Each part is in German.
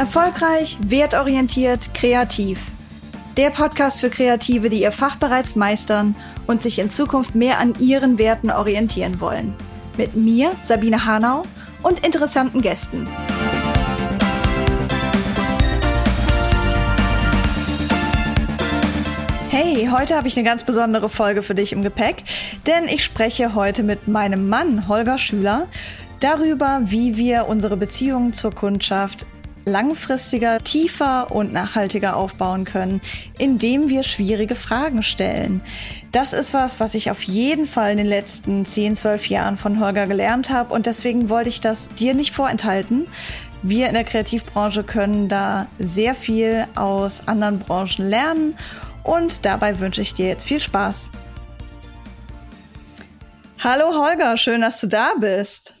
Erfolgreich, wertorientiert, kreativ. Der Podcast für Kreative, die ihr Fach bereits meistern und sich in Zukunft mehr an ihren Werten orientieren wollen. Mit mir, Sabine Hanau, und interessanten Gästen. Hey, heute habe ich eine ganz besondere Folge für dich im Gepäck, denn ich spreche heute mit meinem Mann Holger Schüler darüber, wie wir unsere Beziehungen zur Kundschaft langfristiger, tiefer und nachhaltiger aufbauen können, indem wir schwierige Fragen stellen. Das ist was, was ich auf jeden Fall in den letzten 10, 12 Jahren von Holger gelernt habe und deswegen wollte ich das dir nicht vorenthalten. Wir in der Kreativbranche können da sehr viel aus anderen Branchen lernen und dabei wünsche ich dir jetzt viel Spaß. Hallo Holger, schön, dass du da bist.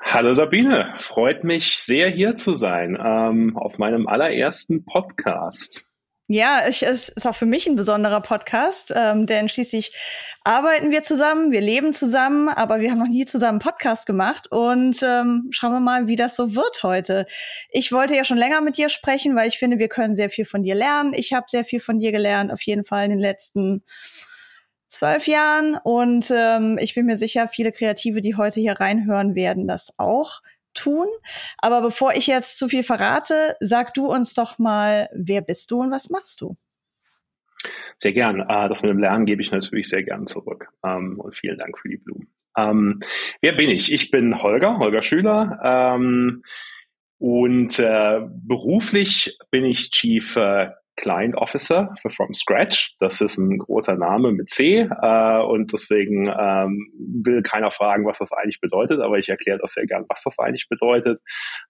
Hallo Sabine, freut mich sehr hier zu sein ähm, auf meinem allerersten Podcast. Ja, es ist auch für mich ein besonderer Podcast, ähm, denn schließlich arbeiten wir zusammen, wir leben zusammen, aber wir haben noch nie zusammen Podcast gemacht und ähm, schauen wir mal, wie das so wird heute. Ich wollte ja schon länger mit dir sprechen, weil ich finde, wir können sehr viel von dir lernen. Ich habe sehr viel von dir gelernt, auf jeden Fall in den letzten zwölf Jahren. Und ähm, ich bin mir sicher, viele Kreative, die heute hier reinhören, werden das auch tun. Aber bevor ich jetzt zu viel verrate, sag du uns doch mal, wer bist du und was machst du? Sehr gern. Äh, das mit dem Lernen gebe ich natürlich sehr gern zurück. Ähm, und vielen Dank für die Blumen. Ähm, wer bin ich? Ich bin Holger, Holger Schüler. Ähm, und äh, beruflich bin ich Chief äh, Client Officer für From Scratch. Das ist ein großer Name mit C äh, und deswegen ähm, will keiner fragen, was das eigentlich bedeutet, aber ich erkläre das sehr gern, was das eigentlich bedeutet.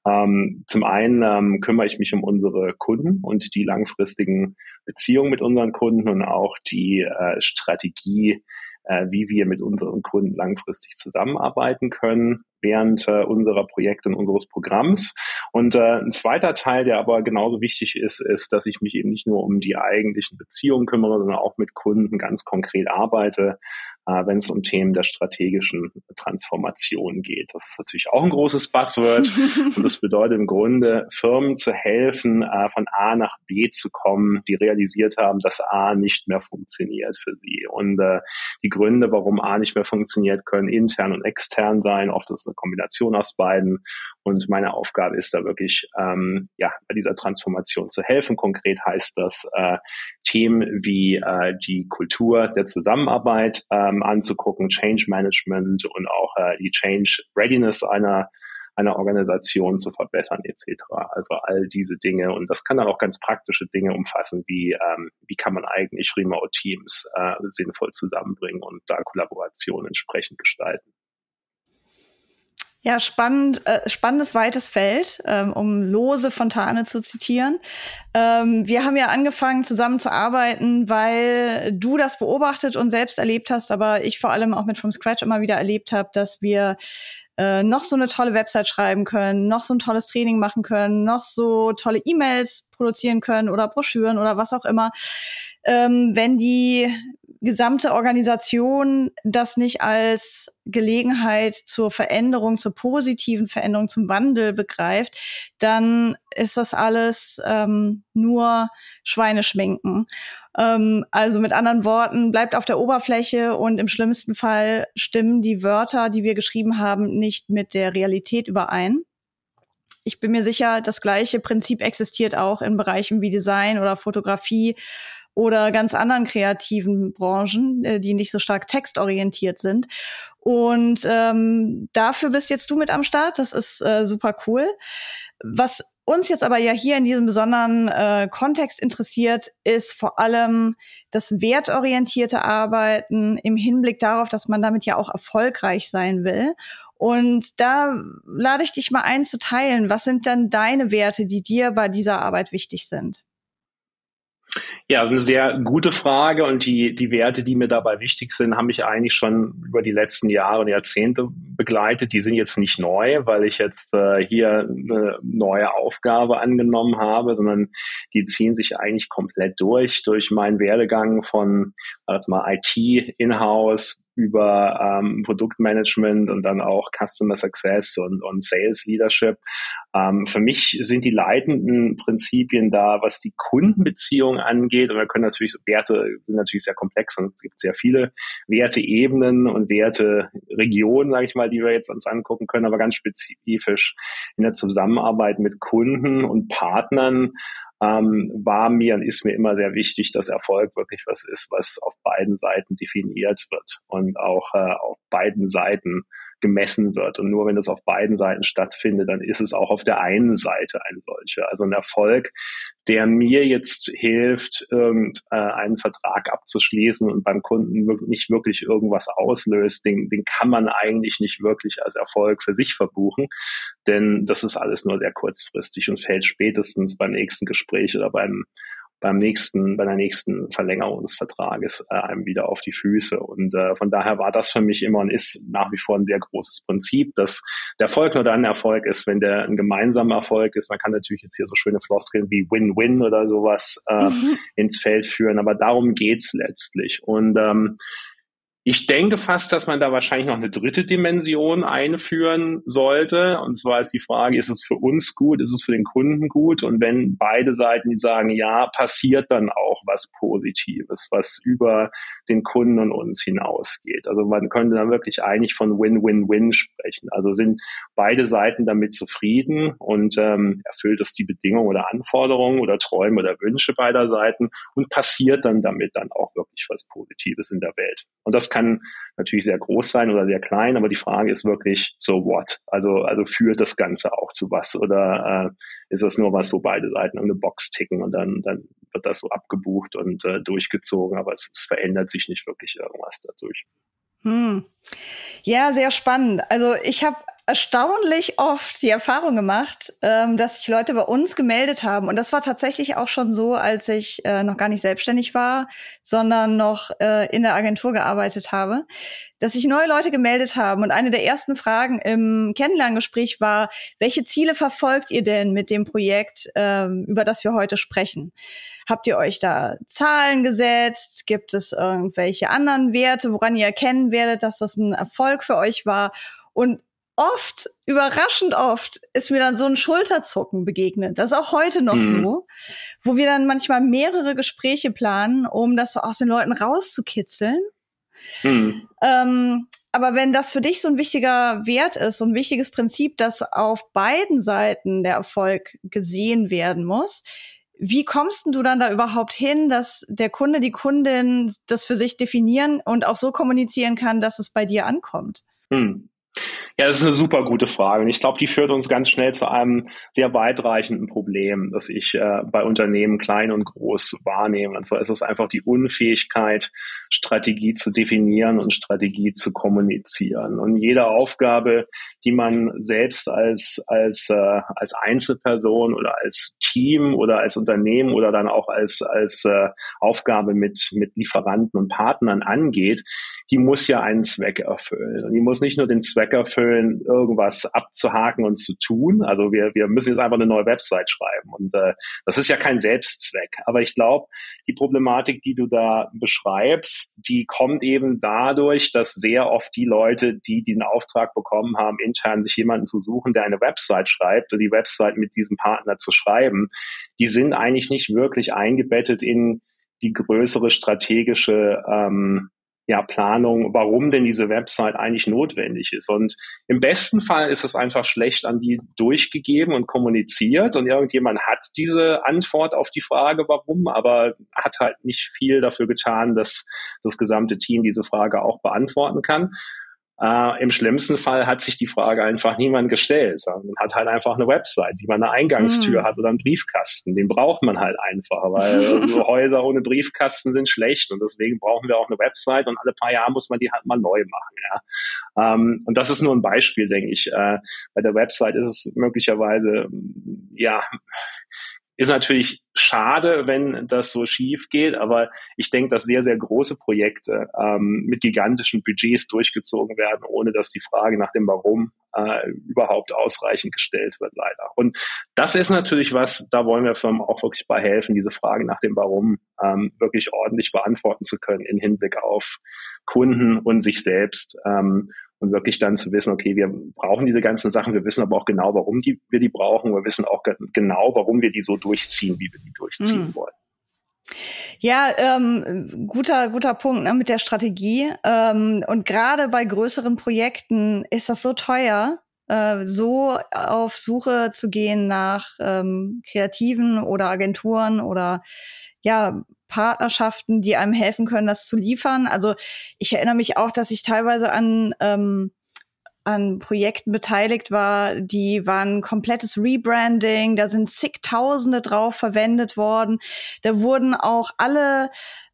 Ähm, zum einen ähm, kümmere ich mich um unsere Kunden und die langfristigen Beziehungen mit unseren Kunden und auch die äh, Strategie, äh, wie wir mit unseren Kunden langfristig zusammenarbeiten können während äh, unserer Projekte und unseres Programms. Und äh, ein zweiter Teil, der aber genauso wichtig ist, ist, dass ich mich eben nicht nur um die eigentlichen Beziehungen kümmere, sondern auch mit Kunden ganz konkret arbeite, äh, wenn es um Themen der strategischen Transformation geht. Das ist natürlich auch ein großes Buzzword und das bedeutet im Grunde, Firmen zu helfen, äh, von A nach B zu kommen, die realisiert haben, dass A nicht mehr funktioniert für sie. Und äh, die Gründe, warum A nicht mehr funktioniert, können intern und extern sein. Oft ist eine Kombination aus beiden. Und meine Aufgabe ist da wirklich, ähm, ja, bei dieser Transformation zu helfen. Konkret heißt das, äh, Themen wie äh, die Kultur der Zusammenarbeit ähm, anzugucken, Change Management und auch äh, die Change Readiness einer einer Organisation zu verbessern etc. Also all diese Dinge und das kann dann auch ganz praktische Dinge umfassen, wie ähm, wie kann man eigentlich Remote Teams äh, sinnvoll zusammenbringen und da Kollaboration entsprechend gestalten. Ja, spannend, äh, spannendes weites Feld, ähm, um Lose Fontane zu zitieren. Ähm, wir haben ja angefangen zusammen zu arbeiten, weil du das beobachtet und selbst erlebt hast, aber ich vor allem auch mit From Scratch immer wieder erlebt habe, dass wir äh, noch so eine tolle Website schreiben können, noch so ein tolles Training machen können, noch so tolle E-Mails produzieren können oder Broschüren oder was auch immer. Ähm, wenn die gesamte Organisation das nicht als Gelegenheit zur Veränderung, zur positiven Veränderung, zum Wandel begreift, dann ist das alles ähm, nur Schweineschminken. Ähm, also mit anderen Worten, bleibt auf der Oberfläche und im schlimmsten Fall stimmen die Wörter, die wir geschrieben haben, nicht mit der Realität überein. Ich bin mir sicher, das gleiche Prinzip existiert auch in Bereichen wie Design oder Fotografie oder ganz anderen kreativen Branchen, äh, die nicht so stark textorientiert sind. Und ähm, dafür bist jetzt du mit am Start. Das ist äh, super cool. Was uns jetzt aber ja hier in diesem besonderen äh, Kontext interessiert, ist vor allem das wertorientierte Arbeiten im Hinblick darauf, dass man damit ja auch erfolgreich sein will. Und da lade ich dich mal ein zu teilen. Was sind dann deine Werte, die dir bei dieser Arbeit wichtig sind? Ja, eine sehr gute Frage und die, die Werte, die mir dabei wichtig sind, haben mich eigentlich schon über die letzten Jahre und Jahrzehnte begleitet. Die sind jetzt nicht neu, weil ich jetzt äh, hier eine neue Aufgabe angenommen habe, sondern die ziehen sich eigentlich komplett durch, durch meinen Werdegang von, sag mal, IT in-house über ähm, Produktmanagement und dann auch Customer Success und, und Sales Leadership. Ähm, für mich sind die leitenden Prinzipien da, was die Kundenbeziehung angeht. Und wir können natürlich, Werte sind natürlich sehr komplex und es gibt sehr viele Werteebenen und Werteregionen, sage ich mal, die wir jetzt uns angucken können, aber ganz spezifisch in der Zusammenarbeit mit Kunden und Partnern ähm, war mir und ist mir immer sehr wichtig, dass Erfolg wirklich was ist, was auf beiden Seiten definiert wird und auch äh, auf beiden Seiten gemessen wird. Und nur wenn das auf beiden Seiten stattfindet, dann ist es auch auf der einen Seite ein solcher. Also ein Erfolg, der mir jetzt hilft, irgendeinen äh, Vertrag abzuschließen und beim Kunden nicht wirklich irgendwas auslöst, den, den kann man eigentlich nicht wirklich als Erfolg für sich verbuchen, denn das ist alles nur sehr kurzfristig und fällt spätestens beim nächsten Gespräch oder beim beim nächsten, bei der nächsten Verlängerung des Vertrages äh, einem wieder auf die Füße. Und äh, von daher war das für mich immer und ist nach wie vor ein sehr großes Prinzip, dass der Erfolg nur dann Erfolg ist, wenn der ein gemeinsamer Erfolg ist. Man kann natürlich jetzt hier so schöne Floskeln wie Win-Win oder sowas äh, mhm. ins Feld führen, aber darum geht's letztlich. Und ähm, ich denke fast, dass man da wahrscheinlich noch eine dritte Dimension einführen sollte. Und zwar ist die Frage, ist es für uns gut, ist es für den Kunden gut? Und wenn beide Seiten sagen, ja, passiert dann auch was Positives, was über den Kunden und uns hinausgeht. Also man könnte dann wirklich eigentlich von Win-Win-Win sprechen. Also sind beide Seiten damit zufrieden und ähm, erfüllt es die Bedingungen oder Anforderungen oder Träume oder Wünsche beider Seiten und passiert dann damit dann auch wirklich was Positives in der Welt. Und das kann kann natürlich sehr groß sein oder sehr klein, aber die Frage ist wirklich, so what? Also, also führt das Ganze auch zu was oder äh, ist das nur was, wo beide Seiten eine Box ticken und dann, dann wird das so abgebucht und äh, durchgezogen, aber es, es verändert sich nicht wirklich irgendwas dadurch. Hm. Ja, sehr spannend. Also ich habe erstaunlich oft die Erfahrung gemacht, ähm, dass sich Leute bei uns gemeldet haben. Und das war tatsächlich auch schon so, als ich äh, noch gar nicht selbstständig war, sondern noch äh, in der Agentur gearbeitet habe, dass sich neue Leute gemeldet haben. Und eine der ersten Fragen im Kennenlerngespräch war, welche Ziele verfolgt ihr denn mit dem Projekt, ähm, über das wir heute sprechen? Habt ihr euch da Zahlen gesetzt? Gibt es irgendwelche anderen Werte, woran ihr erkennen werdet, dass das ein Erfolg für euch war? Und oft, überraschend oft, ist mir dann so ein Schulterzucken begegnet. Das ist auch heute noch mhm. so, wo wir dann manchmal mehrere Gespräche planen, um das so aus den Leuten rauszukitzeln. Mhm. Ähm, aber wenn das für dich so ein wichtiger Wert ist, so ein wichtiges Prinzip, dass auf beiden Seiten der Erfolg gesehen werden muss, wie kommst du dann da überhaupt hin, dass der Kunde, die Kundin das für sich definieren und auch so kommunizieren kann, dass es bei dir ankommt? Hm. Ja, das ist eine super gute Frage. Und ich glaube, die führt uns ganz schnell zu einem sehr weitreichenden Problem, das ich äh, bei Unternehmen klein und groß wahrnehme. Und zwar ist es einfach die Unfähigkeit, Strategie zu definieren und Strategie zu kommunizieren. Und jede Aufgabe, die man selbst als, als, äh, als Einzelperson oder als Team oder als Unternehmen oder dann auch als, als äh, Aufgabe mit, mit Lieferanten und Partnern angeht, die muss ja einen Zweck erfüllen. Und die muss nicht nur den Zweck Zweck erfüllen, irgendwas abzuhaken und zu tun. Also wir, wir müssen jetzt einfach eine neue Website schreiben. Und äh, das ist ja kein Selbstzweck. Aber ich glaube, die Problematik, die du da beschreibst, die kommt eben dadurch, dass sehr oft die Leute, die den Auftrag bekommen haben, intern sich jemanden zu suchen, der eine Website schreibt oder die Website mit diesem Partner zu schreiben, die sind eigentlich nicht wirklich eingebettet in die größere strategische ähm, ja, Planung, warum denn diese Website eigentlich notwendig ist. Und im besten Fall ist es einfach schlecht an die durchgegeben und kommuniziert und irgendjemand hat diese Antwort auf die Frage, warum, aber hat halt nicht viel dafür getan, dass das gesamte Team diese Frage auch beantworten kann. Äh, Im schlimmsten Fall hat sich die Frage einfach niemand gestellt. Man hat halt einfach eine Website, wie man eine Eingangstür mhm. hat oder einen Briefkasten. Den braucht man halt einfach, weil so Häuser ohne Briefkasten sind schlecht und deswegen brauchen wir auch eine Website und alle paar Jahre muss man die halt mal neu machen. Ja. Ähm, und das ist nur ein Beispiel, denke ich. Äh, bei der Website ist es möglicherweise ja ist natürlich schade, wenn das so schief geht, aber ich denke, dass sehr, sehr große Projekte ähm, mit gigantischen Budgets durchgezogen werden, ohne dass die Frage nach dem Warum äh, überhaupt ausreichend gestellt wird, leider. Und das ist natürlich was, da wollen wir Firmen auch wirklich bei helfen, diese Frage nach dem Warum ähm, wirklich ordentlich beantworten zu können in Hinblick auf Kunden und sich selbst. Ähm, und wirklich dann zu wissen, okay, wir brauchen diese ganzen Sachen, wir wissen aber auch genau, warum die, wir die brauchen, wir wissen auch genau, warum wir die so durchziehen, wie wir die durchziehen mhm. wollen. Ja, ähm, guter, guter Punkt ne, mit der Strategie. Ähm, und gerade bei größeren Projekten ist das so teuer, äh, so auf Suche zu gehen nach ähm, Kreativen oder Agenturen oder ja, Partnerschaften, die einem helfen können, das zu liefern. Also ich erinnere mich auch, dass ich teilweise an ähm, an Projekten beteiligt war, die waren komplettes Rebranding, da sind zigtausende drauf verwendet worden. Da wurden auch alle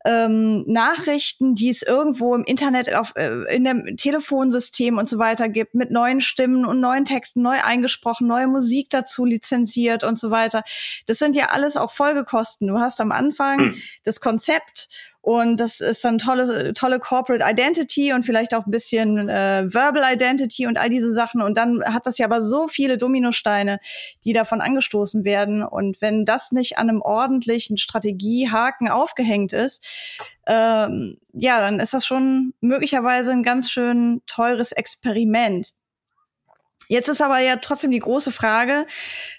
ähm, Nachrichten, die es irgendwo im Internet, auf, äh, in dem Telefonsystem und so weiter gibt, mit neuen Stimmen und neuen Texten neu eingesprochen, neue Musik dazu lizenziert und so weiter. Das sind ja alles auch Folgekosten. Du hast am Anfang hm. das Konzept und das ist dann tolle, tolle Corporate Identity und vielleicht auch ein bisschen äh, Verbal Identity und all diese Sachen. Und dann hat das ja aber so viele Dominosteine, die davon angestoßen werden. Und wenn das nicht an einem ordentlichen Strategiehaken aufgehängt ist, ähm, ja, dann ist das schon möglicherweise ein ganz schön teures Experiment. Jetzt ist aber ja trotzdem die große Frage,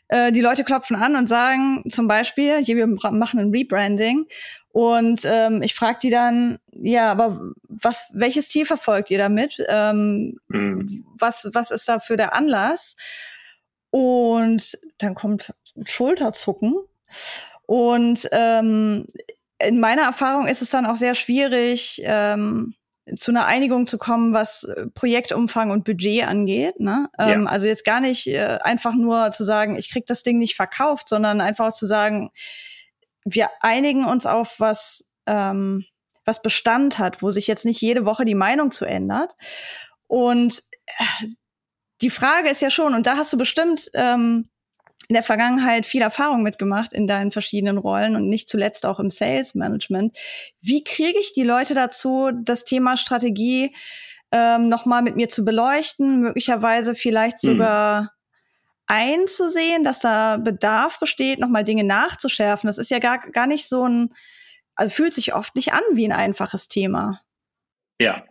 äh, die Leute klopfen an und sagen zum Beispiel, hier, wir machen ein Rebranding und ähm, ich frage die dann, ja, aber was, welches Ziel verfolgt ihr damit? Ähm, mhm. was, was ist da für der Anlass? Und dann kommt Schulterzucken. Und ähm, in meiner Erfahrung ist es dann auch sehr schwierig, ähm, zu einer Einigung zu kommen, was Projektumfang und Budget angeht. Ne? Ähm, ja. Also jetzt gar nicht äh, einfach nur zu sagen, ich krieg das Ding nicht verkauft, sondern einfach zu sagen, wir einigen uns auf was, ähm, was Bestand hat, wo sich jetzt nicht jede Woche die Meinung zu ändert. Und äh, die Frage ist ja schon, und da hast du bestimmt ähm, in der Vergangenheit viel Erfahrung mitgemacht in deinen verschiedenen Rollen und nicht zuletzt auch im Sales Management. Wie kriege ich die Leute dazu, das Thema Strategie ähm, nochmal mit mir zu beleuchten, möglicherweise vielleicht hm. sogar einzusehen, dass da Bedarf besteht, nochmal Dinge nachzuschärfen. Das ist ja gar, gar nicht so ein, also fühlt sich oft nicht an wie ein einfaches Thema. Ja,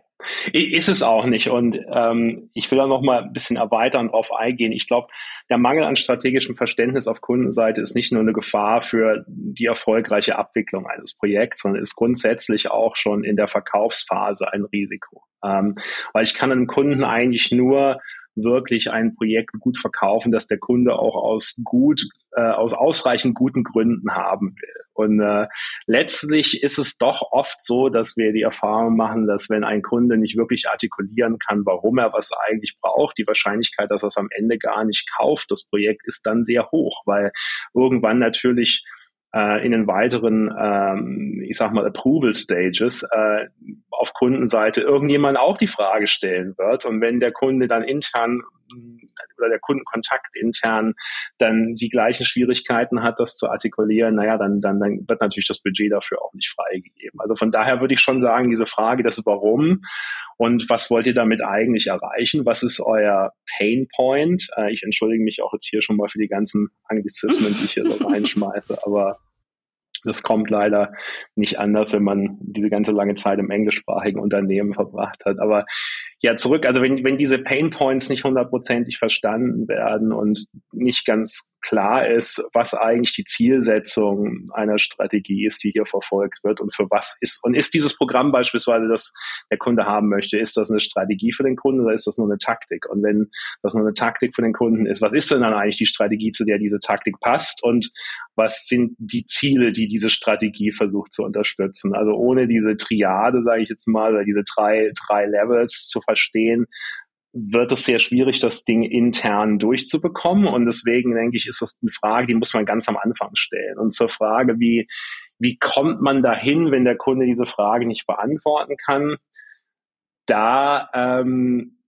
ist es auch nicht. Und ähm, ich will da noch mal ein bisschen erweitern drauf eingehen. Ich glaube, der Mangel an strategischem Verständnis auf Kundenseite ist nicht nur eine Gefahr für die erfolgreiche Abwicklung eines Projekts, sondern ist grundsätzlich auch schon in der Verkaufsphase ein Risiko. Ähm, weil ich kann einem Kunden eigentlich nur wirklich ein Projekt gut verkaufen, dass der Kunde auch aus gut, äh, aus ausreichend guten Gründen haben will. Und äh, letztlich ist es doch oft so, dass wir die Erfahrung machen, dass wenn ein Kunde nicht wirklich artikulieren kann, warum er was eigentlich braucht, die Wahrscheinlichkeit, dass er es am Ende gar nicht kauft, das Projekt ist dann sehr hoch, weil irgendwann natürlich in den weiteren, ähm, ich sag mal, Approval Stages äh, auf Kundenseite irgendjemand auch die Frage stellen wird. Und wenn der Kunde dann intern oder der Kundenkontakt intern dann die gleichen Schwierigkeiten hat, das zu artikulieren, naja, dann, dann, dann wird natürlich das Budget dafür auch nicht freigegeben. Also von daher würde ich schon sagen, diese Frage, das Warum und was wollt ihr damit eigentlich erreichen? Was ist euer Pain Point? Äh, ich entschuldige mich auch jetzt hier schon mal für die ganzen Anglizismen, die ich hier so reinschmeiße, aber das kommt leider nicht anders, wenn man diese ganze lange Zeit im englischsprachigen Unternehmen verbracht hat. Aber ja, zurück, also wenn, wenn diese Pain Points nicht hundertprozentig verstanden werden und nicht ganz klar ist, was eigentlich die Zielsetzung einer Strategie ist, die hier verfolgt wird und für was ist. Und ist dieses Programm beispielsweise, das der Kunde haben möchte, ist das eine Strategie für den Kunden oder ist das nur eine Taktik? Und wenn das nur eine Taktik für den Kunden ist, was ist denn dann eigentlich die Strategie, zu der diese Taktik passt? Und was sind die Ziele, die diese Strategie versucht zu unterstützen? Also ohne diese Triade, sage ich jetzt mal, oder diese drei, drei Levels zu verstehen, wird es sehr schwierig, das Ding intern durchzubekommen. Und deswegen denke ich, ist das eine Frage, die muss man ganz am Anfang stellen. Und zur Frage, wie, wie kommt man dahin, wenn der Kunde diese Frage nicht beantworten kann? Da, ähm,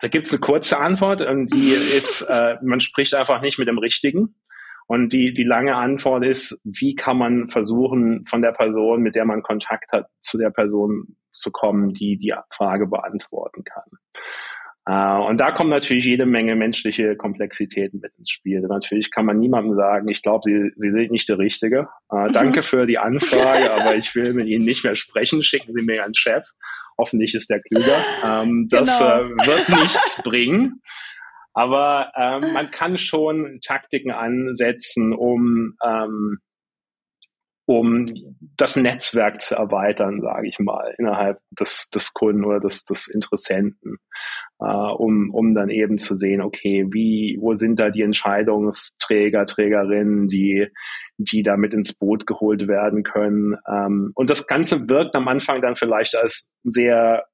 da gibt es eine kurze Antwort und die ist, äh, man spricht einfach nicht mit dem Richtigen. Und die, die lange Antwort ist, wie kann man versuchen, von der Person, mit der man Kontakt hat, zu der Person zu kommen, die die Frage beantworten kann. Uh, und da kommt natürlich jede Menge menschliche Komplexitäten mit ins Spiel. Natürlich kann man niemandem sagen, ich glaube, Sie, Sie sind nicht der Richtige. Uh, danke für die Anfrage, aber ich will mit Ihnen nicht mehr sprechen. Schicken Sie mir einen Chef. Hoffentlich ist der klüger. Um, das genau. uh, wird nichts bringen. Aber ähm, man kann schon Taktiken ansetzen, um ähm, um das Netzwerk zu erweitern, sage ich mal, innerhalb des, des Kunden oder des, des Interessenten, äh, um, um dann eben zu sehen, okay, wie, wo sind da die Entscheidungsträger, Trägerinnen, die, die da mit ins Boot geholt werden können. Ähm, und das Ganze wirkt am Anfang dann vielleicht als sehr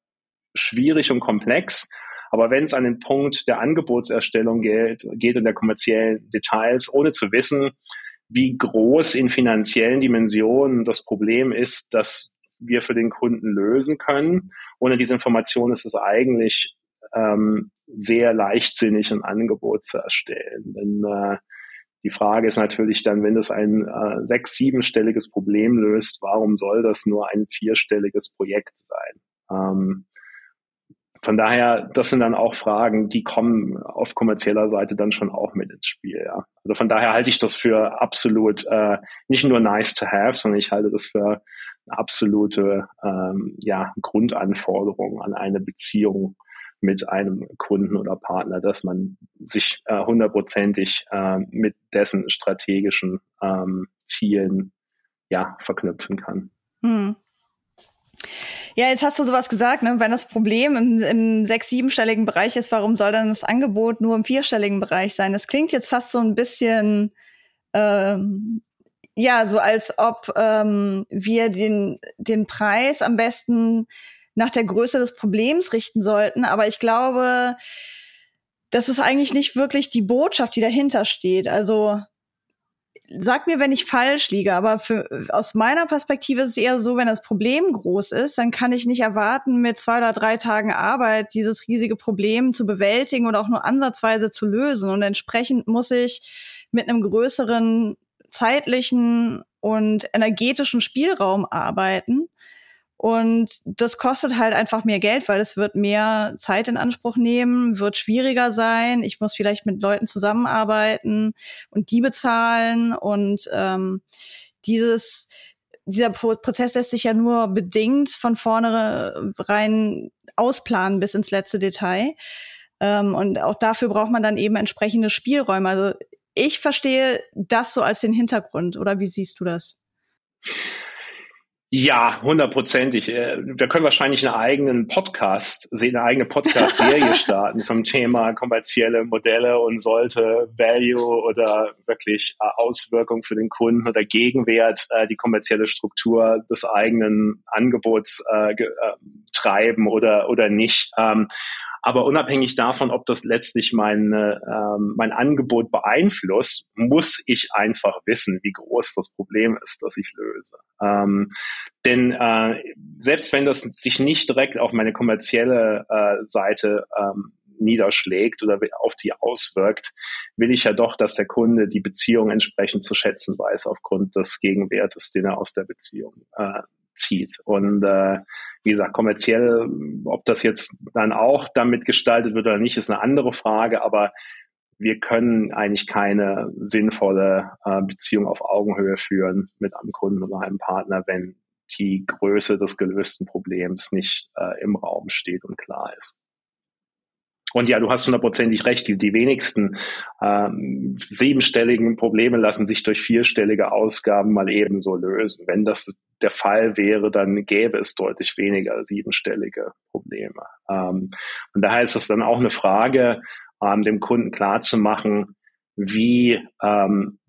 schwierig und komplex. Aber wenn es an den Punkt der Angebotserstellung geht, geht und der kommerziellen Details, ohne zu wissen, wie groß in finanziellen Dimensionen das Problem ist, das wir für den Kunden lösen können. Ohne diese Information ist es eigentlich ähm, sehr leichtsinnig, ein Angebot zu erstellen. Denn äh, die Frage ist natürlich dann, wenn das ein äh, sechs-, siebenstelliges Problem löst, warum soll das nur ein vierstelliges Projekt sein? Ähm, von daher, das sind dann auch Fragen, die kommen auf kommerzieller Seite dann schon auch mit ins Spiel. Ja. Also von daher halte ich das für absolut äh, nicht nur nice to have, sondern ich halte das für absolute ähm, ja, Grundanforderung an eine Beziehung mit einem Kunden oder Partner, dass man sich äh, hundertprozentig äh, mit dessen strategischen ähm, Zielen ja verknüpfen kann. Hm. Ja, jetzt hast du sowas gesagt, ne? wenn das Problem im, im sechs-, siebenstelligen Bereich ist, warum soll dann das Angebot nur im vierstelligen Bereich sein? Das klingt jetzt fast so ein bisschen, ähm, ja, so als ob ähm, wir den, den Preis am besten nach der Größe des Problems richten sollten. Aber ich glaube, das ist eigentlich nicht wirklich die Botschaft, die dahinter steht. Also sag mir, wenn ich falsch liege, aber für, aus meiner Perspektive ist es eher so, wenn das Problem groß ist, dann kann ich nicht erwarten, mit zwei oder drei Tagen Arbeit dieses riesige Problem zu bewältigen oder auch nur ansatzweise zu lösen. Und entsprechend muss ich mit einem größeren zeitlichen und energetischen Spielraum arbeiten. Und das kostet halt einfach mehr Geld, weil es wird mehr Zeit in Anspruch nehmen, wird schwieriger sein. Ich muss vielleicht mit Leuten zusammenarbeiten und die bezahlen. Und ähm, dieses, dieser Prozess lässt sich ja nur bedingt von vorne rein ausplanen bis ins letzte Detail. Ähm, und auch dafür braucht man dann eben entsprechende Spielräume. Also ich verstehe das so als den Hintergrund. Oder wie siehst du das? Ja, hundertprozentig. Äh, wir können wahrscheinlich einen eigenen Podcast, eine eigene Podcast-Serie starten zum Thema kommerzielle Modelle und sollte Value oder wirklich äh, Auswirkung für den Kunden oder Gegenwert äh, die kommerzielle Struktur des eigenen Angebots treiben oder, oder nicht. Aber unabhängig davon, ob das letztlich mein, ähm, mein Angebot beeinflusst, muss ich einfach wissen, wie groß das Problem ist, das ich löse. Ähm, denn äh, selbst wenn das sich nicht direkt auf meine kommerzielle äh, Seite ähm, niederschlägt oder auf die auswirkt, will ich ja doch, dass der Kunde die Beziehung entsprechend zu schätzen weiß aufgrund des Gegenwertes, den er aus der Beziehung äh, zieht. Und äh, wie gesagt, kommerziell, ob das jetzt dann auch damit gestaltet wird oder nicht, ist eine andere Frage, aber wir können eigentlich keine sinnvolle äh, Beziehung auf Augenhöhe führen mit einem Kunden oder einem Partner, wenn die Größe des gelösten Problems nicht äh, im Raum steht und klar ist. Und ja, du hast hundertprozentig recht, die, die wenigsten ähm, siebenstelligen Probleme lassen sich durch vierstellige Ausgaben mal ebenso lösen. Wenn das der Fall wäre, dann gäbe es deutlich weniger siebenstellige Probleme. Ähm, und daher ist es dann auch eine Frage, ähm, dem Kunden klarzumachen, wie ähm,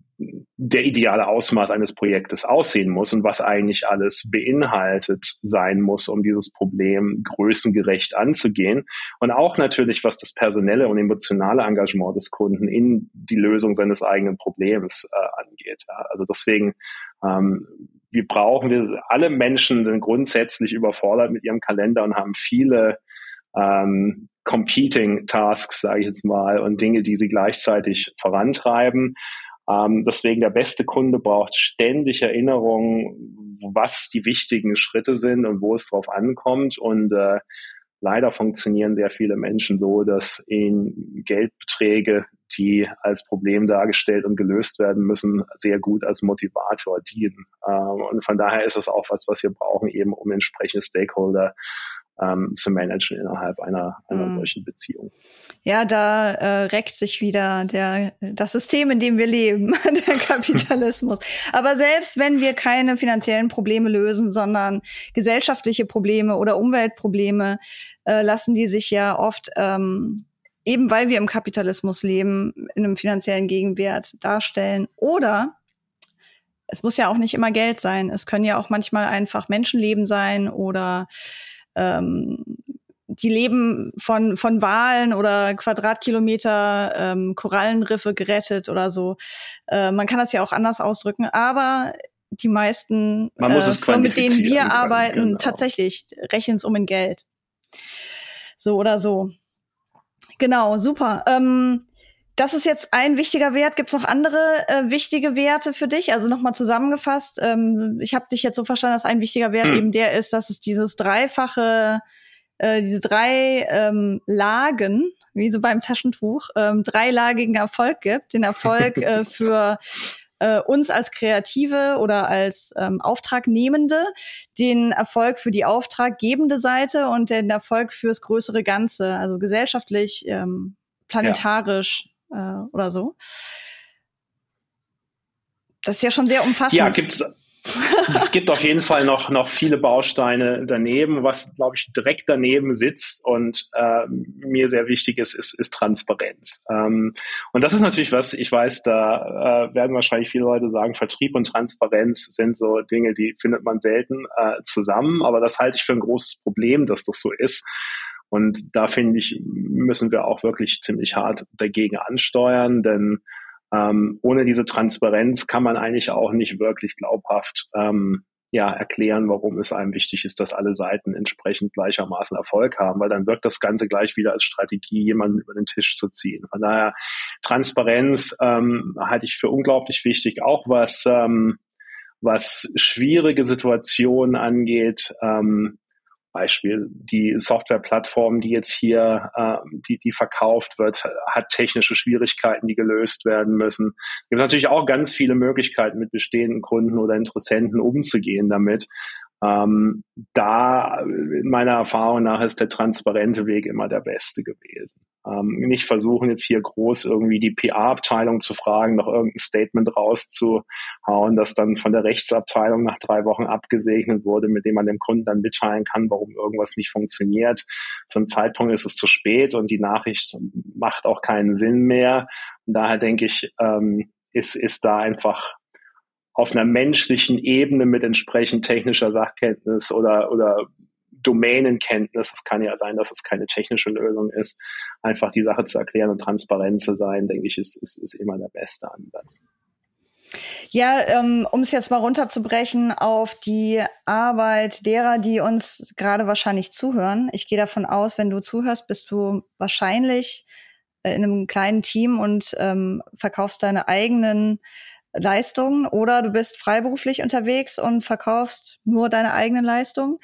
der ideale Ausmaß eines Projektes aussehen muss und was eigentlich alles beinhaltet sein muss, um dieses Problem größengerecht anzugehen. Und auch natürlich, was das personelle und emotionale Engagement des Kunden in die Lösung seines eigenen Problems äh, angeht. Ja. Also deswegen, ähm, wir brauchen, wir, alle Menschen sind grundsätzlich überfordert mit ihrem Kalender und haben viele ähm, competing Tasks, sage ich jetzt mal, und Dinge, die sie gleichzeitig vorantreiben. Ähm, deswegen der beste Kunde braucht ständig Erinnerungen, was die wichtigen Schritte sind und wo es drauf ankommt. Und äh, leider funktionieren sehr viele Menschen so, dass ihnen Geldbeträge, die als Problem dargestellt und gelöst werden müssen, sehr gut als Motivator dienen. Ähm, und von daher ist es auch was, was wir brauchen, eben um entsprechende Stakeholder ähm, zu managen innerhalb einer, einer mhm. solchen Beziehung. Ja, da äh, reckt sich wieder der, das System, in dem wir leben, der Kapitalismus. Aber selbst wenn wir keine finanziellen Probleme lösen, sondern gesellschaftliche Probleme oder Umweltprobleme, äh, lassen die sich ja oft ähm, eben weil wir im Kapitalismus leben, in einem finanziellen Gegenwert darstellen. Oder es muss ja auch nicht immer Geld sein. Es können ja auch manchmal einfach Menschenleben sein oder ähm, die Leben von, von Walen oder Quadratkilometer ähm, Korallenriffe gerettet oder so. Äh, man kann das ja auch anders ausdrücken, aber die meisten äh, Firmen, mit denen wir arbeiten, genau. tatsächlich rechnen es um in Geld. So oder so. Genau, super. Ähm, das ist jetzt ein wichtiger Wert. Gibt es noch andere äh, wichtige Werte für dich? Also nochmal zusammengefasst, ähm, ich habe dich jetzt so verstanden, dass ein wichtiger Wert hm. eben der ist, dass es dieses dreifache, äh, diese drei ähm, Lagen, wie so beim Taschentuch, ähm, dreilagigen Erfolg gibt. Den Erfolg äh, für äh, uns als Kreative oder als ähm, Auftragnehmende, den Erfolg für die auftraggebende Seite und den Erfolg fürs größere Ganze, also gesellschaftlich, ähm, planetarisch äh, oder so. Das ist ja schon sehr umfassend. Ja, gibt's. es gibt auf jeden Fall noch, noch viele Bausteine daneben. Was, glaube ich, direkt daneben sitzt und äh, mir sehr wichtig ist, ist, ist Transparenz. Ähm, und das ist natürlich was, ich weiß, da äh, werden wahrscheinlich viele Leute sagen, Vertrieb und Transparenz sind so Dinge, die findet man selten äh, zusammen. Aber das halte ich für ein großes Problem, dass das so ist. Und da finde ich, müssen wir auch wirklich ziemlich hart dagegen ansteuern, denn ähm, ohne diese Transparenz kann man eigentlich auch nicht wirklich glaubhaft ähm, ja, erklären, warum es einem wichtig ist, dass alle Seiten entsprechend gleichermaßen Erfolg haben, weil dann wirkt das Ganze gleich wieder als Strategie, jemanden über den Tisch zu ziehen. Von daher Transparenz ähm, halte ich für unglaublich wichtig, auch was ähm, was schwierige Situationen angeht. Ähm, Beispiel die Softwareplattform, die jetzt hier, äh, die, die verkauft wird, hat technische Schwierigkeiten, die gelöst werden müssen. Es gibt natürlich auch ganz viele Möglichkeiten, mit bestehenden Kunden oder Interessenten umzugehen damit. Ähm, da, in meiner Erfahrung nach, ist der transparente Weg immer der beste gewesen. Ähm, nicht versuchen, jetzt hier groß irgendwie die PR-Abteilung zu fragen, noch irgendein Statement rauszuhauen, das dann von der Rechtsabteilung nach drei Wochen abgesegnet wurde, mit dem man dem Kunden dann mitteilen kann, warum irgendwas nicht funktioniert. Zum Zeitpunkt ist es zu spät und die Nachricht macht auch keinen Sinn mehr. Und daher denke ich, ähm, ist, ist da einfach auf einer menschlichen Ebene mit entsprechend technischer Sachkenntnis oder, oder Domänenkenntnis, es kann ja sein, dass es keine technische Lösung ist, einfach die Sache zu erklären und transparent zu sein, denke ich, ist, ist, ist immer der beste Ansatz. Ja, ähm, um es jetzt mal runterzubrechen auf die Arbeit derer, die uns gerade wahrscheinlich zuhören. Ich gehe davon aus, wenn du zuhörst, bist du wahrscheinlich äh, in einem kleinen Team und ähm, verkaufst deine eigenen Leistungen oder du bist freiberuflich unterwegs und verkaufst nur deine eigenen Leistungen.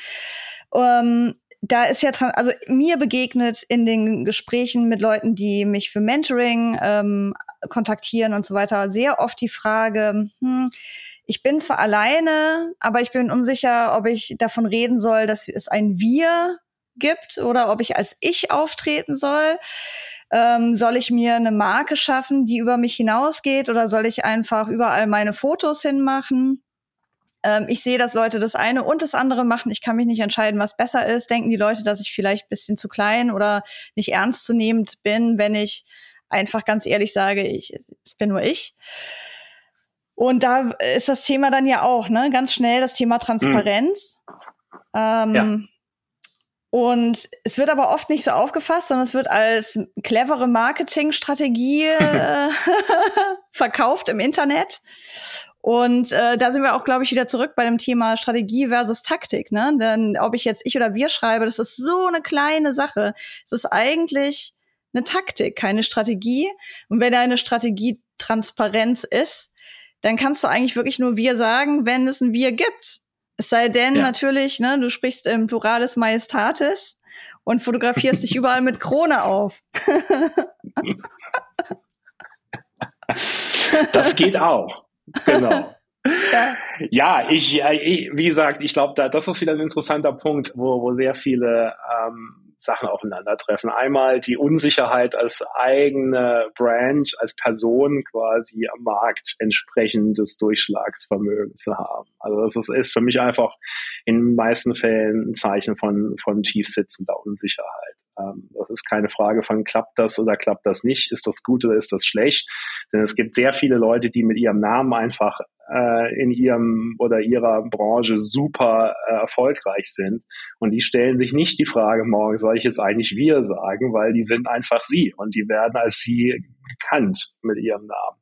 Ähm, da ist ja, also mir begegnet in den Gesprächen mit Leuten, die mich für Mentoring ähm, kontaktieren und so weiter, sehr oft die Frage, hm, ich bin zwar alleine, aber ich bin unsicher, ob ich davon reden soll, dass es ein Wir gibt oder ob ich als Ich auftreten soll. Ähm, soll ich mir eine Marke schaffen, die über mich hinausgeht oder soll ich einfach überall meine Fotos hinmachen? Ähm, ich sehe, dass Leute das eine und das andere machen. Ich kann mich nicht entscheiden, was besser ist. Denken die Leute, dass ich vielleicht bisschen zu klein oder nicht ernstzunehmend bin, wenn ich einfach ganz ehrlich sage, ich, es bin nur ich. Und da ist das Thema dann ja auch, ne, ganz schnell das Thema Transparenz. Mhm. Ähm, ja. Und es wird aber oft nicht so aufgefasst, sondern es wird als clevere Marketingstrategie äh, verkauft im Internet. Und äh, da sind wir auch, glaube ich, wieder zurück bei dem Thema Strategie versus Taktik. Ne? Denn ob ich jetzt ich oder wir schreibe, das ist so eine kleine Sache. Es ist eigentlich eine Taktik, keine Strategie. Und wenn eine Strategie Transparenz ist, dann kannst du eigentlich wirklich nur wir sagen, wenn es ein wir gibt. Es sei denn ja. natürlich, ne, du sprichst im Pluralis Majestatis und fotografierst dich überall mit Krone auf. das geht auch. Genau. Ja, ja ich, wie gesagt, ich glaube, da, das ist wieder ein interessanter Punkt, wo, wo sehr viele ähm, Sachen aufeinandertreffen. Einmal die Unsicherheit als eigene Brand, als Person quasi am Markt entsprechendes Durchschlagsvermögen zu haben. Also das ist, für mich einfach in den meisten Fällen ein Zeichen von, von tiefsitzender Unsicherheit. Ähm, das ist keine Frage von klappt das oder klappt das nicht, ist das gut oder ist das schlecht. Denn es gibt sehr viele Leute, die mit ihrem Namen einfach äh, in ihrem oder ihrer Branche super äh, erfolgreich sind. Und die stellen sich nicht die Frage morgen, soll ich jetzt eigentlich wir sagen, weil die sind einfach sie und die werden als sie gekannt mit ihrem Namen.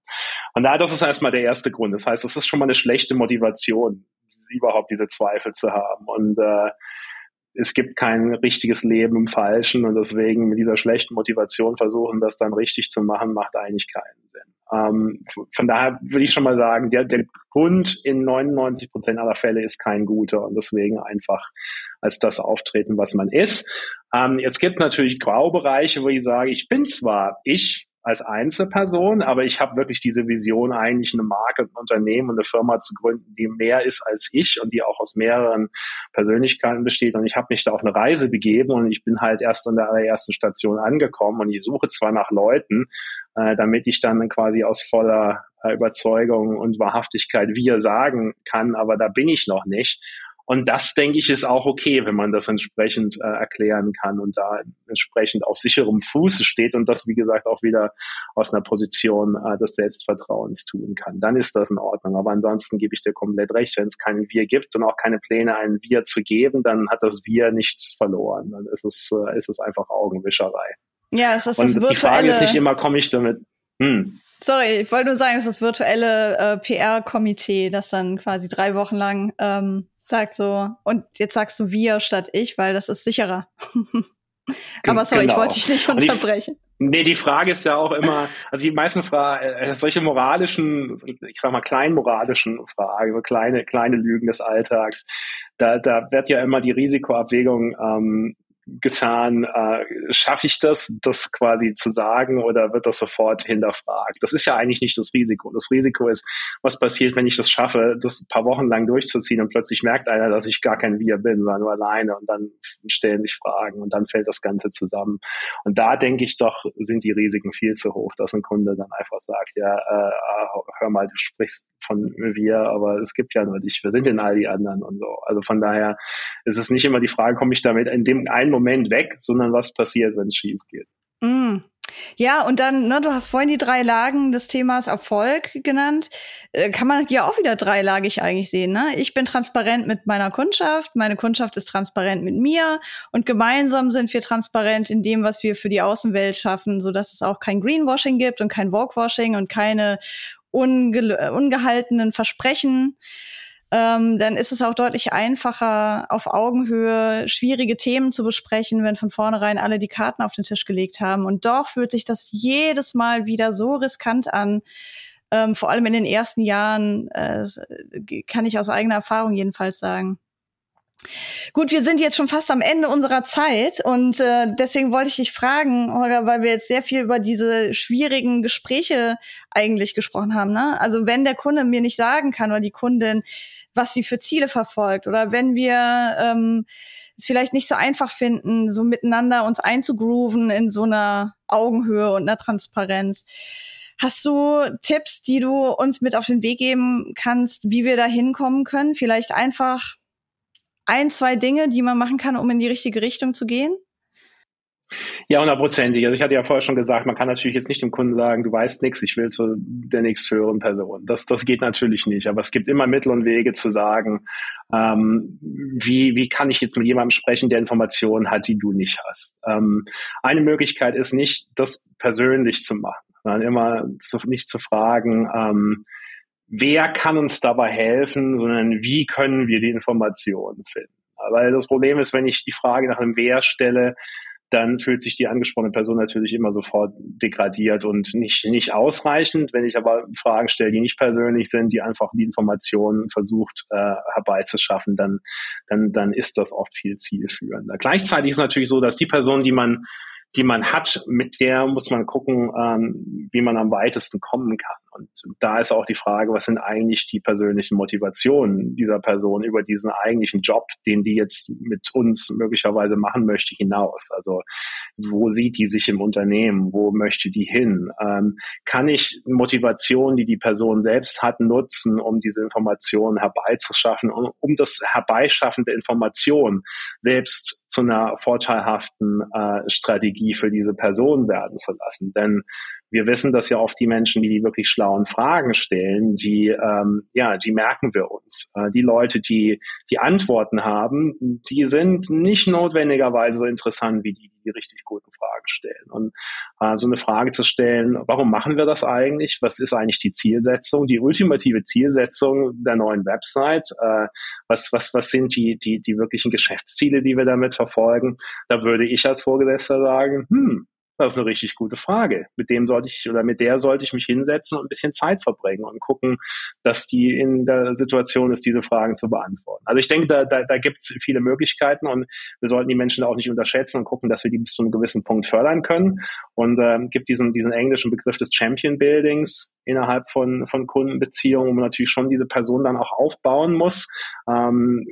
Und da, das ist erstmal der erste Grund. Das heißt, es ist schon mal eine schlechte Motivation, überhaupt diese Zweifel zu haben. Und äh, es gibt kein richtiges Leben im Falschen und deswegen mit dieser schlechten Motivation versuchen, das dann richtig zu machen, macht eigentlich keinen Sinn. Ähm, von daher würde ich schon mal sagen, der, der Grund in 99 Prozent aller Fälle ist kein guter und deswegen einfach als das auftreten, was man ist. Ähm, jetzt gibt natürlich Graubereiche, wo ich sage, ich bin zwar ich, als Einzelperson, aber ich habe wirklich diese Vision, eigentlich eine Marke, ein Unternehmen und eine Firma zu gründen, die mehr ist als ich und die auch aus mehreren Persönlichkeiten besteht. Und ich habe mich da auf eine Reise begeben und ich bin halt erst an der allerersten Station angekommen und ich suche zwar nach Leuten, äh, damit ich dann quasi aus voller äh, Überzeugung und Wahrhaftigkeit wir sagen kann, aber da bin ich noch nicht. Und das, denke ich, ist auch okay, wenn man das entsprechend äh, erklären kann und da entsprechend auf sicherem Fuße steht und das, wie gesagt, auch wieder aus einer Position äh, des Selbstvertrauens tun kann. Dann ist das in Ordnung. Aber ansonsten gebe ich dir komplett recht, wenn es kein Wir gibt und auch keine Pläne, ein Wir zu geben, dann hat das Wir nichts verloren. Dann ist es, äh, ist es einfach Augenwischerei. Ja, es ist und das virtuelle... die Frage ist nicht immer, komme ich damit hm. Sorry, ich wollte nur sagen, es ist das virtuelle äh, PR-Komitee, das dann quasi drei Wochen lang ähm, sagt so, und jetzt sagst du wir statt ich, weil das ist sicherer. Aber sorry, genau. ich wollte dich nicht unterbrechen. Nee, die Frage ist ja auch immer, also die meisten Fragen, äh, solche moralischen, ich sag mal kleinmoralischen Fragen, so kleine, kleine Lügen des Alltags, da, da wird ja immer die Risikoabwägung ähm, getan? Äh, Schaffe ich das, das quasi zu sagen oder wird das sofort hinterfragt? Das ist ja eigentlich nicht das Risiko. Das Risiko ist, was passiert, wenn ich das schaffe, das ein paar Wochen lang durchzuziehen und plötzlich merkt einer, dass ich gar kein Wir bin, sondern nur alleine und dann stellen sich Fragen und dann fällt das Ganze zusammen. Und da denke ich doch, sind die Risiken viel zu hoch, dass ein Kunde dann einfach sagt, ja, äh, hör mal, du sprichst von wir, aber es gibt ja nur dich, wir sind denn all die anderen und so. Also von daher ist es nicht immer die Frage, komme ich damit in dem einen Moment weg, sondern was passiert, wenn es schief geht. Mm. Ja, und dann, ne, du hast vorhin die drei Lagen des Themas Erfolg genannt. Äh, kann man hier auch wieder dreilagig eigentlich sehen. Ne? Ich bin transparent mit meiner Kundschaft, meine Kundschaft ist transparent mit mir und gemeinsam sind wir transparent in dem, was wir für die Außenwelt schaffen, so dass es auch kein Greenwashing gibt und kein Walkwashing und keine unge ungehaltenen Versprechen ähm, dann ist es auch deutlich einfacher, auf Augenhöhe schwierige Themen zu besprechen, wenn von vornherein alle die Karten auf den Tisch gelegt haben. Und doch fühlt sich das jedes Mal wieder so riskant an. Ähm, vor allem in den ersten Jahren, äh, kann ich aus eigener Erfahrung jedenfalls sagen. Gut, wir sind jetzt schon fast am Ende unserer Zeit und äh, deswegen wollte ich dich fragen, Holger, weil wir jetzt sehr viel über diese schwierigen Gespräche eigentlich gesprochen haben. Ne? Also wenn der Kunde mir nicht sagen kann oder die Kundin, was sie für Ziele verfolgt oder wenn wir ähm, es vielleicht nicht so einfach finden, so miteinander uns einzugrooven in so einer Augenhöhe und einer Transparenz. Hast du Tipps, die du uns mit auf den Weg geben kannst, wie wir da hinkommen können? Vielleicht einfach ein, zwei Dinge, die man machen kann, um in die richtige Richtung zu gehen? Ja, hundertprozentig. Also ich hatte ja vorher schon gesagt, man kann natürlich jetzt nicht dem Kunden sagen, du weißt nichts, ich will zu der nächsthöheren Person. Das, das geht natürlich nicht. Aber es gibt immer Mittel und Wege zu sagen, ähm, wie, wie kann ich jetzt mit jemandem sprechen, der Informationen hat, die du nicht hast. Ähm, eine Möglichkeit ist nicht, das persönlich zu machen, sondern immer zu, nicht zu fragen, ähm, wer kann uns dabei helfen, sondern wie können wir die Informationen finden. Weil das Problem ist, wenn ich die Frage nach einem Wer stelle, dann fühlt sich die angesprochene Person natürlich immer sofort degradiert und nicht, nicht ausreichend. Wenn ich aber Fragen stelle, die nicht persönlich sind, die einfach die Informationen versucht äh, herbeizuschaffen, dann, dann, dann ist das oft viel zielführender. Gleichzeitig ist es natürlich so, dass die Person, die man die man hat, mit der muss man gucken, ähm, wie man am weitesten kommen kann. Und da ist auch die Frage, was sind eigentlich die persönlichen Motivationen dieser Person über diesen eigentlichen Job, den die jetzt mit uns möglicherweise machen möchte, hinaus? Also wo sieht die sich im Unternehmen? Wo möchte die hin? Ähm, kann ich Motivation, die die Person selbst hat, nutzen, um diese Informationen herbeizuschaffen, um, um das Herbeischaffen der Information selbst zu einer vorteilhaften äh, Strategie für diese Person werden zu lassen? Denn wir wissen, dass ja oft die Menschen, die die wirklich schlauen Fragen stellen, die, ähm, ja, die merken wir uns. Äh, die Leute, die die Antworten haben, die sind nicht notwendigerweise so interessant wie die, die richtig guten Fragen stellen. Und äh, so eine Frage zu stellen, warum machen wir das eigentlich? Was ist eigentlich die Zielsetzung, die ultimative Zielsetzung der neuen Website? Äh, was, was, was sind die, die, die wirklichen Geschäftsziele, die wir damit verfolgen? Da würde ich als Vorgesetzter sagen, hm, das ist eine richtig gute Frage. Mit dem sollte ich oder mit der sollte ich mich hinsetzen und ein bisschen Zeit verbringen und gucken, dass die in der Situation ist, diese Fragen zu beantworten. Also ich denke, da, da, da gibt es viele Möglichkeiten und wir sollten die Menschen auch nicht unterschätzen und gucken, dass wir die bis zu einem gewissen Punkt fördern können. Und ähm, gibt diesen, diesen englischen Begriff des Champion Buildings innerhalb von, von Kundenbeziehungen, wo man natürlich schon diese Person dann auch aufbauen muss. Ähm,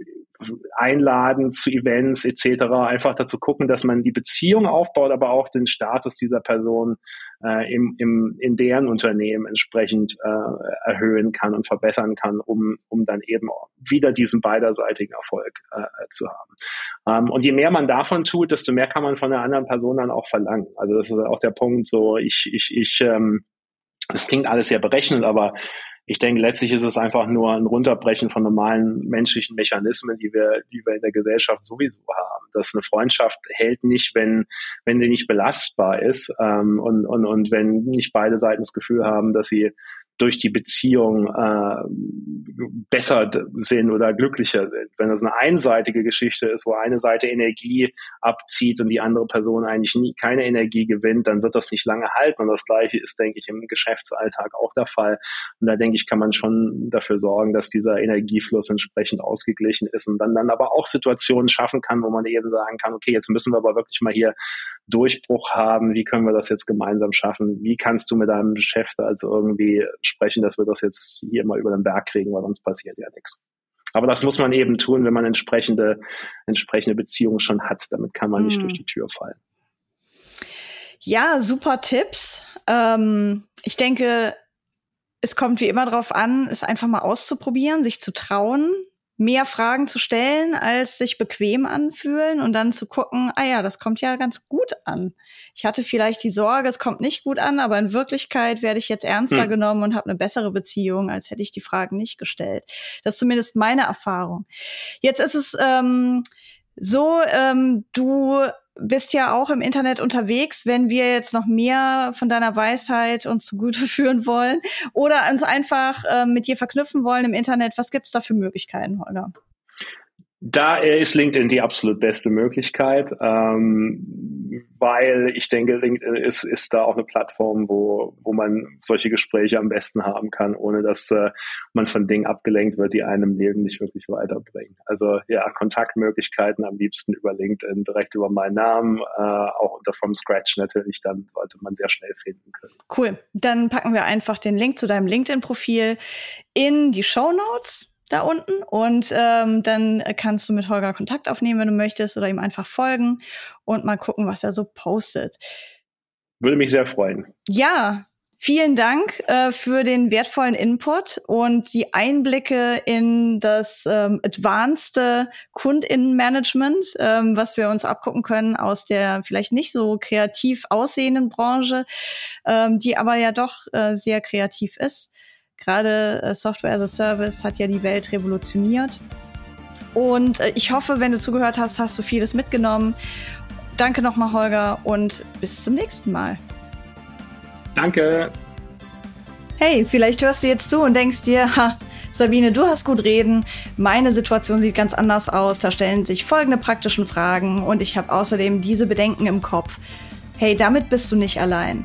einladen zu Events etc. Einfach dazu gucken, dass man die Beziehung aufbaut, aber auch den Status dieser Person äh, im, im, in deren Unternehmen entsprechend äh, erhöhen kann und verbessern kann, um, um dann eben wieder diesen beiderseitigen Erfolg äh, zu haben. Ähm, und je mehr man davon tut, desto mehr kann man von der anderen Person dann auch verlangen. Also das ist auch der Punkt, so ich, ich, ich, ähm, das klingt alles sehr berechnend, aber ich denke, letztlich ist es einfach nur ein Runterbrechen von normalen menschlichen Mechanismen, die wir, die wir in der Gesellschaft sowieso haben. Dass eine Freundschaft hält nicht, wenn, wenn sie nicht belastbar ist ähm, und, und, und wenn nicht beide Seiten das Gefühl haben, dass sie durch die Beziehung äh, besser sind oder glücklicher sind. Wenn das eine einseitige Geschichte ist, wo eine Seite Energie abzieht und die andere Person eigentlich nie, keine Energie gewinnt, dann wird das nicht lange halten. Und das Gleiche ist, denke ich, im Geschäftsalltag auch der Fall. Und da denke ich, kann man schon dafür sorgen, dass dieser Energiefluss entsprechend ausgeglichen ist und dann, dann aber auch Situationen schaffen kann, wo man eben sagen kann, okay, jetzt müssen wir aber wirklich mal hier Durchbruch haben. Wie können wir das jetzt gemeinsam schaffen? Wie kannst du mit deinem Chef also irgendwie sprechen, dass wir das jetzt hier mal über den Berg kriegen, weil sonst passiert ja nichts. Aber das muss man eben tun, wenn man entsprechende, entsprechende Beziehungen schon hat. Damit kann man nicht mhm. durch die Tür fallen. Ja, super Tipps. Ähm, ich denke, es kommt wie immer darauf an, es einfach mal auszuprobieren, sich zu trauen, mehr Fragen zu stellen, als sich bequem anfühlen und dann zu gucken, ah ja, das kommt ja ganz gut an. Ich hatte vielleicht die Sorge, es kommt nicht gut an, aber in Wirklichkeit werde ich jetzt ernster hm. genommen und habe eine bessere Beziehung, als hätte ich die Fragen nicht gestellt. Das ist zumindest meine Erfahrung. Jetzt ist es ähm, so, ähm, du bist ja auch im Internet unterwegs, wenn wir jetzt noch mehr von deiner Weisheit uns zugute führen wollen oder uns einfach äh, mit dir verknüpfen wollen im Internet. Was gibt es da für Möglichkeiten, Holger? Da ist LinkedIn die absolut beste Möglichkeit, ähm, weil ich denke, LinkedIn ist, ist da auch eine Plattform, wo, wo man solche Gespräche am besten haben kann, ohne dass äh, man von Dingen abgelenkt wird, die einem Leben nicht wirklich weiterbringen. Also ja, Kontaktmöglichkeiten am liebsten über LinkedIn, direkt über meinen Namen, äh, auch unter From Scratch natürlich, dann sollte man sehr schnell finden können. Cool. Dann packen wir einfach den Link zu deinem LinkedIn-Profil in die Show Notes da unten und ähm, dann kannst du mit Holger Kontakt aufnehmen, wenn du möchtest, oder ihm einfach folgen und mal gucken, was er so postet. Würde mich sehr freuen. Ja, vielen Dank äh, für den wertvollen Input und die Einblicke in das ähm, advanced Kundinnenmanagement, ähm, was wir uns abgucken können aus der vielleicht nicht so kreativ aussehenden Branche, ähm, die aber ja doch äh, sehr kreativ ist. Gerade äh, Software as a Service hat ja die Welt revolutioniert. Und äh, ich hoffe, wenn du zugehört hast, hast du vieles mitgenommen. Danke nochmal, Holger, und bis zum nächsten Mal. Danke. Hey, vielleicht hörst du jetzt zu und denkst dir, ha, Sabine, du hast gut reden. Meine Situation sieht ganz anders aus. Da stellen sich folgende praktischen Fragen und ich habe außerdem diese Bedenken im Kopf. Hey, damit bist du nicht allein.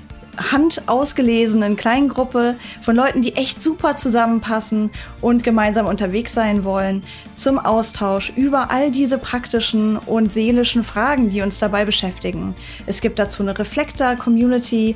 handausgelesenen kleinen Gruppe von Leuten, die echt super zusammenpassen und gemeinsam unterwegs sein wollen, zum Austausch über all diese praktischen und seelischen Fragen, die uns dabei beschäftigen. Es gibt dazu eine Reflektor-Community